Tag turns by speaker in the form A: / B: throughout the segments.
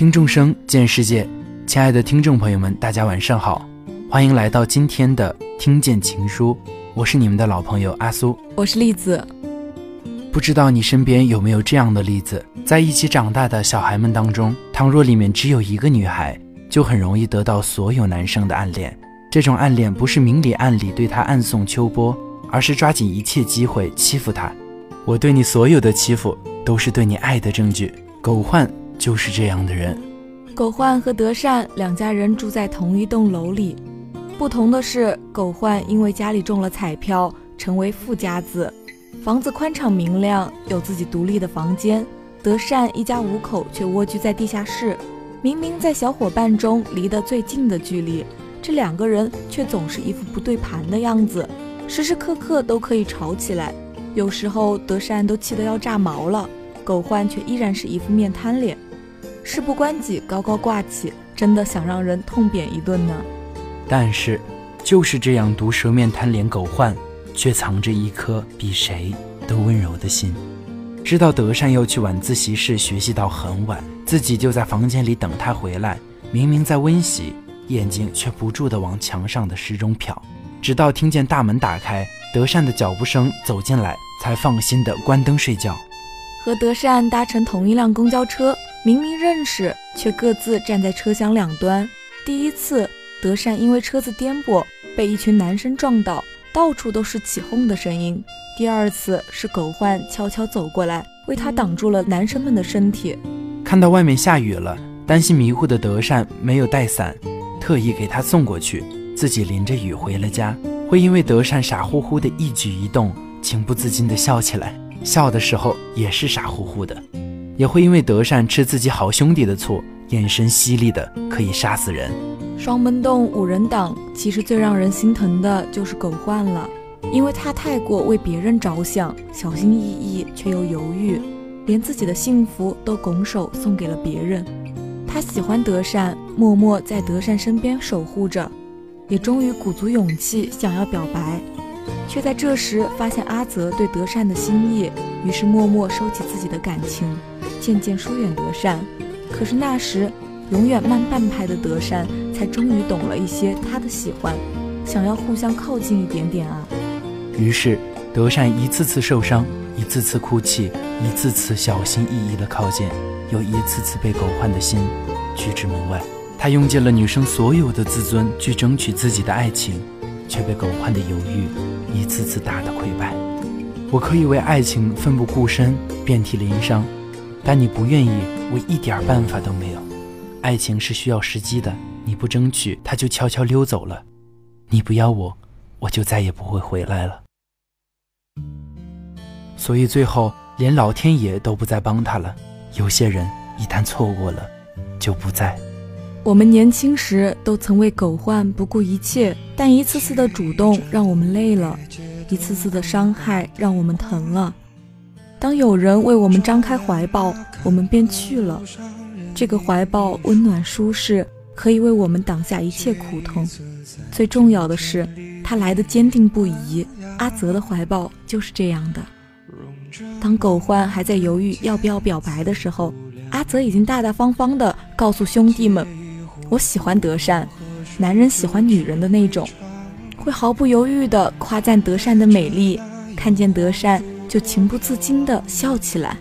A: 听众生见世界，亲爱的听众朋友们，大家晚上好，欢迎来到今天的听见情书，我是你们的老朋友阿苏，
B: 我是栗子。
A: 不知道你身边有没有这样的例子，在一起长大的小孩们当中，倘若里面只有一个女孩，就很容易得到所有男生的暗恋。这种暗恋不是明里暗里对她暗送秋波，而是抓紧一切机会欺负她。我对你所有的欺负，都是对你爱的证据。狗焕就是这样的人。
B: 狗焕和德善两家人住在同一栋楼里，不同的是，狗焕因为家里中了彩票，成为富家子，房子宽敞明亮，有自己独立的房间。德善一家五口却蜗居在地下室，明明在小伙伴中离得最近的距离，这两个人却总是一副不对盘的样子，时时刻刻都可以吵起来。有时候德善都气得要炸毛了。狗焕却依然是一副面瘫脸，事不关己高高挂起，真的想让人痛扁一顿呢。
A: 但是，就是这样毒舌面瘫脸狗患，却藏着一颗比谁都温柔的心。知道德善要去晚自习室学习到很晚，自己就在房间里等他回来。明明在温习，眼睛却不住地往墙上的时钟瞟。直到听见大门打开，德善的脚步声走进来，才放心地关灯睡觉。
B: 和德善搭乘同一辆公交车，明明认识，却各自站在车厢两端。第一次，德善因为车子颠簸，被一群男生撞倒，到处都是起哄的声音。第二次是狗焕悄悄走过来，为他挡住了男生们的身体。
A: 看到外面下雨了，担心迷糊的德善没有带伞，特意给他送过去，自己淋着雨回了家。会因为德善傻乎乎的一举一动，情不自禁地笑起来。笑的时候也是傻乎乎的，也会因为德善吃自己好兄弟的醋，眼神犀利的可以杀死人。
B: 双门洞五人党，其实最让人心疼的就是狗焕了，因为他太过为别人着想，小心翼翼却又犹豫，连自己的幸福都拱手送给了别人。他喜欢德善，默默在德善身边守护着，也终于鼓足勇气想要表白。却在这时发现阿泽对德善的心意，于是默默收起自己的感情，渐渐疏远德善。可是那时，永远慢半拍的德善才终于懂了一些他的喜欢，想要互相靠近一点点啊。
A: 于是，德善一次次受伤，一次次哭泣，一次次小心翼翼的靠近，又一次次被狗焕的心拒之门外。他用尽了女生所有的自尊去争取自己的爱情。却被狗焕的犹豫一次次打得溃败。我可以为爱情奋不顾身、遍体鳞伤，但你不愿意，我一点办法都没有。爱情是需要时机的，你不争取，它就悄悄溜走了。你不要我，我就再也不会回来了。所以最后，连老天爷都不再帮他了。有些人一旦错过了，就不再。
B: 我们年轻时都曾为狗患不顾一切，但一次次的主动让我们累了，一次次的伤害让我们疼了。当有人为我们张开怀抱，我们便去了。这个怀抱温暖舒适，可以为我们挡下一切苦痛。最重要的是，他来的坚定不移。阿泽的怀抱就是这样的。当狗焕还在犹豫要不要表白的时候，阿泽已经大大方方地告诉兄弟们。我喜欢德善，男人喜欢女人的那种，会毫不犹豫地夸赞德善的美丽，看见德善就情不自禁地笑起来，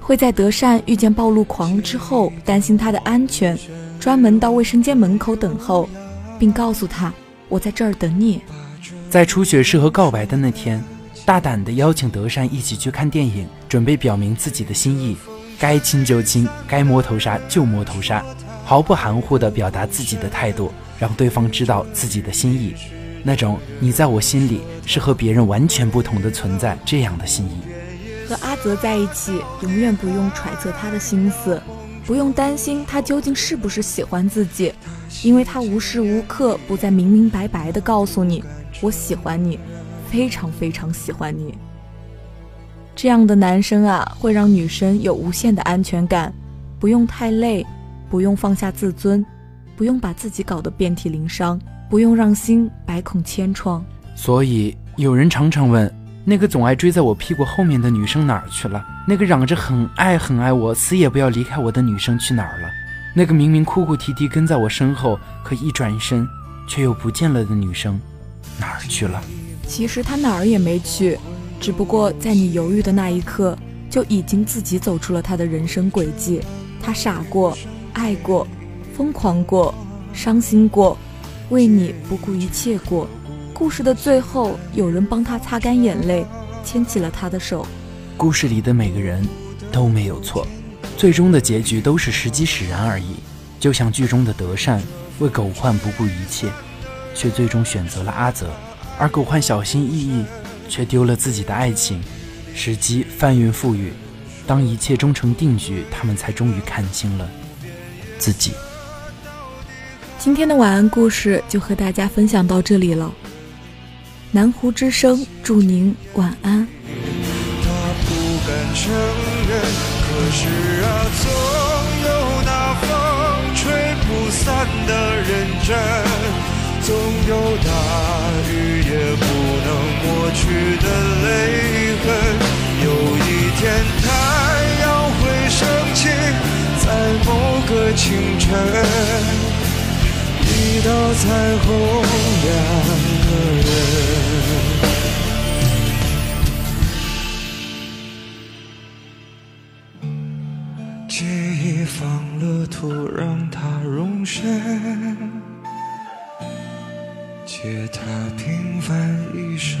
B: 会在德善遇见暴露狂之后担心他的安全，专门到卫生间门口等候，并告诉他我在这儿等你。
A: 在初雪适合告白的那天，大胆地邀请德善一起去看电影，准备表明自己的心意，该亲就亲，该摸头杀就摸头杀。毫不含糊地表达自己的态度，让对方知道自己的心意，那种你在我心里是和别人完全不同的存在这样的心意。
B: 和阿泽在一起，永远不用揣测他的心思，不用担心他究竟是不是喜欢自己，因为他无时无刻不在明明白白地告诉你：“我喜欢你，非常非常喜欢你。”这样的男生啊，会让女生有无限的安全感，不用太累。不用放下自尊，不用把自己搞得遍体鳞伤，不用让心百孔千疮。
A: 所以有人常常问：那个总爱追在我屁股后面的女生哪儿去了？那个嚷着很爱很爱我，死也不要离开我的女生去哪儿了？那个明明哭哭啼啼跟在我身后，可一转身却又不见了的女生，哪儿去了？
B: 其实她哪儿也没去，只不过在你犹豫的那一刻，就已经自己走出了她的人生轨迹。她傻过，爱过，疯狂过，伤心过，为你不顾一切过。故事的最后，有人帮他擦干眼泪，牵起了他的手。
A: 故事里的每个人都没有错。最终的结局都是时机使然而已，就像剧中的德善为狗焕不顾一切，却最终选择了阿泽，而狗焕小心翼翼，却丢了自己的爱情。时机翻云覆雨，当一切终成定局，他们才终于看清了自己。
B: 今天的晚安故事就和大家分享到这里了。南湖之声，祝您晚安。
C: 他不敢承认可是啊，总有那风吹不散的认真，总有大雨也不能抹去的泪痕。有一天太阳会升起，在某个清晨，一道彩虹，两个人。借一方乐土让它容身，借它平凡一生。